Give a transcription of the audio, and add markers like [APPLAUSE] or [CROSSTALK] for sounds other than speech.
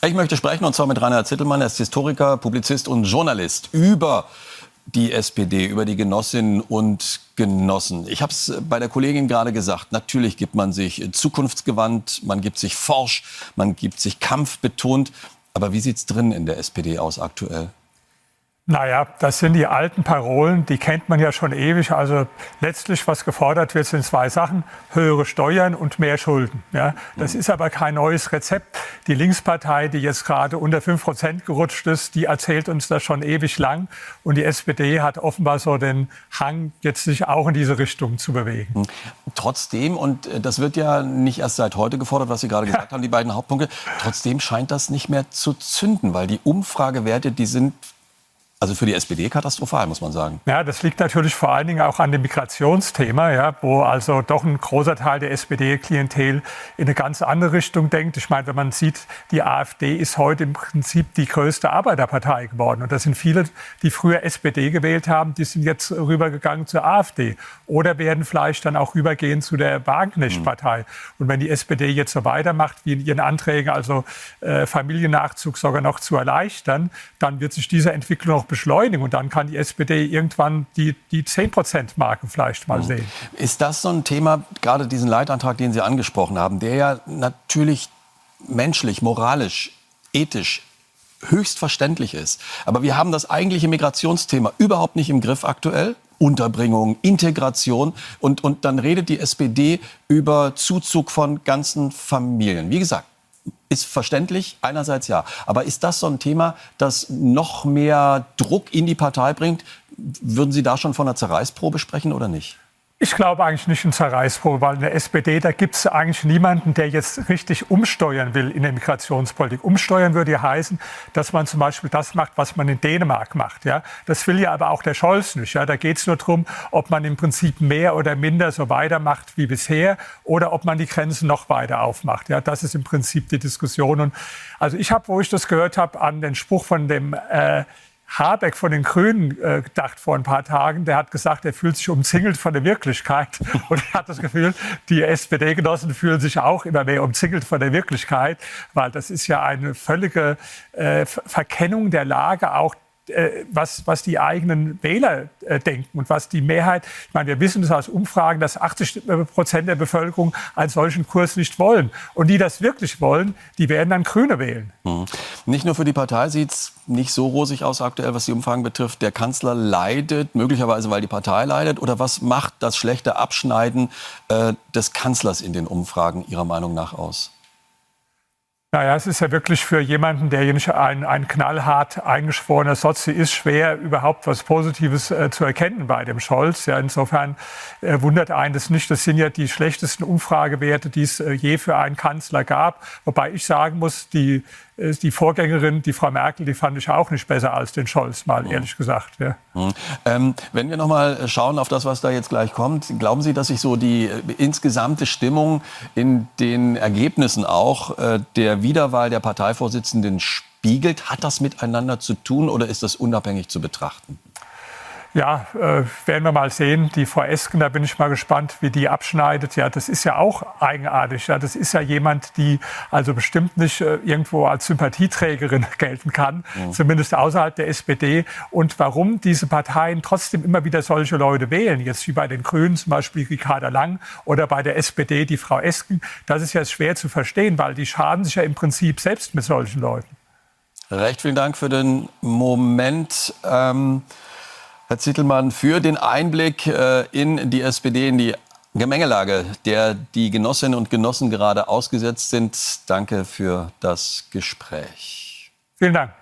Ich möchte sprechen, und zwar mit Rainer Zittelmann. Er ist Historiker, Publizist und Journalist über die SPD, über die Genossinnen und Genossen. Ich habe es bei der Kollegin gerade gesagt. Natürlich gibt man sich zukunftsgewandt, man gibt sich forsch, man gibt sich kampfbetont. Aber wie sieht es drin in der SPD aus aktuell? Naja, das sind die alten Parolen, die kennt man ja schon ewig. Also letztlich, was gefordert wird, sind zwei Sachen. Höhere Steuern und mehr Schulden. Ja, das ist aber kein neues Rezept. Die Linkspartei, die jetzt gerade unter 5 Prozent gerutscht ist, die erzählt uns das schon ewig lang. Und die SPD hat offenbar so den Hang, jetzt sich auch in diese Richtung zu bewegen. Hm. Trotzdem, und äh, das wird ja nicht erst seit heute gefordert, was Sie gerade [LAUGHS] gesagt haben, die beiden Hauptpunkte, trotzdem scheint das nicht mehr zu zünden, weil die Umfragewerte, die sind also für die SPD katastrophal, muss man sagen. Ja, das liegt natürlich vor allen Dingen auch an dem Migrationsthema, ja, wo also doch ein großer Teil der SPD-Klientel in eine ganz andere Richtung denkt. Ich meine, wenn man sieht, die AfD ist heute im Prinzip die größte Arbeiterpartei geworden. Und das sind viele, die früher SPD gewählt haben, die sind jetzt rübergegangen zur AfD. Oder werden vielleicht dann auch rübergehen zu der Wagenknecht-Partei. Mhm. Und wenn die SPD jetzt so weitermacht, wie in ihren Anträgen, also äh, Familiennachzug sogar noch zu erleichtern, dann wird sich diese Entwicklung noch beschleunigen. Und dann kann die SPD irgendwann die, die 10-Prozent-Marke vielleicht mal mhm. sehen. Ist das so ein Thema, gerade diesen Leitantrag, den Sie angesprochen haben, der ja natürlich menschlich, moralisch, ethisch höchst verständlich ist. Aber wir haben das eigentliche Migrationsthema überhaupt nicht im Griff aktuell. Unterbringung, Integration und, und dann redet die SPD über Zuzug von ganzen Familien. Wie gesagt, ist verständlich, einerseits ja. Aber ist das so ein Thema, das noch mehr Druck in die Partei bringt? Würden Sie da schon von einer Zerreißprobe sprechen oder nicht? Ich glaube eigentlich nicht in Zerreißprobe, weil in der SPD, da gibt es eigentlich niemanden, der jetzt richtig umsteuern will in der Migrationspolitik. Umsteuern würde ja heißen, dass man zum Beispiel das macht, was man in Dänemark macht. Ja? Das will ja aber auch der Scholz nicht. Ja? Da geht es nur darum, ob man im Prinzip mehr oder minder so weitermacht wie bisher oder ob man die Grenzen noch weiter aufmacht. Ja? Das ist im Prinzip die Diskussion. Und also ich habe, wo ich das gehört habe, an den Spruch von dem äh, Habeck von den Grünen äh, gedacht vor ein paar Tagen. Der hat gesagt, er fühlt sich umzingelt von der Wirklichkeit. [LAUGHS] Und er hat das Gefühl, die SPD-Genossen fühlen sich auch immer mehr umzingelt von der Wirklichkeit, weil das ist ja eine völlige äh, Verkennung der Lage auch was, was die eigenen Wähler äh, denken und was die Mehrheit, ich meine, wir wissen das aus Umfragen, dass 80 Prozent der Bevölkerung einen solchen Kurs nicht wollen. Und die das wirklich wollen, die werden dann Grüne wählen. Mhm. Nicht nur für die Partei sieht es nicht so rosig aus aktuell, was die Umfragen betrifft. Der Kanzler leidet, möglicherweise weil die Partei leidet. Oder was macht das schlechte Abschneiden äh, des Kanzlers in den Umfragen Ihrer Meinung nach aus? Naja, es ist ja wirklich für jemanden, der nicht ein, ein knallhart eingeschworener Sozi ist, schwer überhaupt was Positives äh, zu erkennen bei dem Scholz. Ja, insofern äh, wundert einen das nicht. Das sind ja die schlechtesten Umfragewerte, die es äh, je für einen Kanzler gab. Wobei ich sagen muss, die die Vorgängerin, die Frau Merkel, die fand ich auch nicht besser als den Scholz, mal mhm. ehrlich gesagt. Ja. Mhm. Ähm, wenn wir noch mal schauen auf das, was da jetzt gleich kommt, glauben Sie, dass sich so die äh, insgesamte Stimmung in den Ergebnissen auch äh, der Wiederwahl der Parteivorsitzenden spiegelt? Hat das miteinander zu tun oder ist das unabhängig zu betrachten? Ja, äh, werden wir mal sehen. Die Frau Esken, da bin ich mal gespannt, wie die abschneidet. Ja, das ist ja auch eigenartig. Ja, das ist ja jemand, die also bestimmt nicht äh, irgendwo als Sympathieträgerin [LAUGHS] gelten kann, mhm. zumindest außerhalb der SPD. Und warum diese Parteien trotzdem immer wieder solche Leute wählen, jetzt wie bei den Grünen zum Beispiel Ricarda Lang oder bei der SPD die Frau Esken, das ist ja schwer zu verstehen, weil die schaden sich ja im Prinzip selbst mit solchen Leuten. Recht vielen Dank für den Moment. Ähm Herr Zittelmann, für den Einblick äh, in die SPD, in die Gemengelage, der die Genossinnen und Genossen gerade ausgesetzt sind. Danke für das Gespräch. Vielen Dank.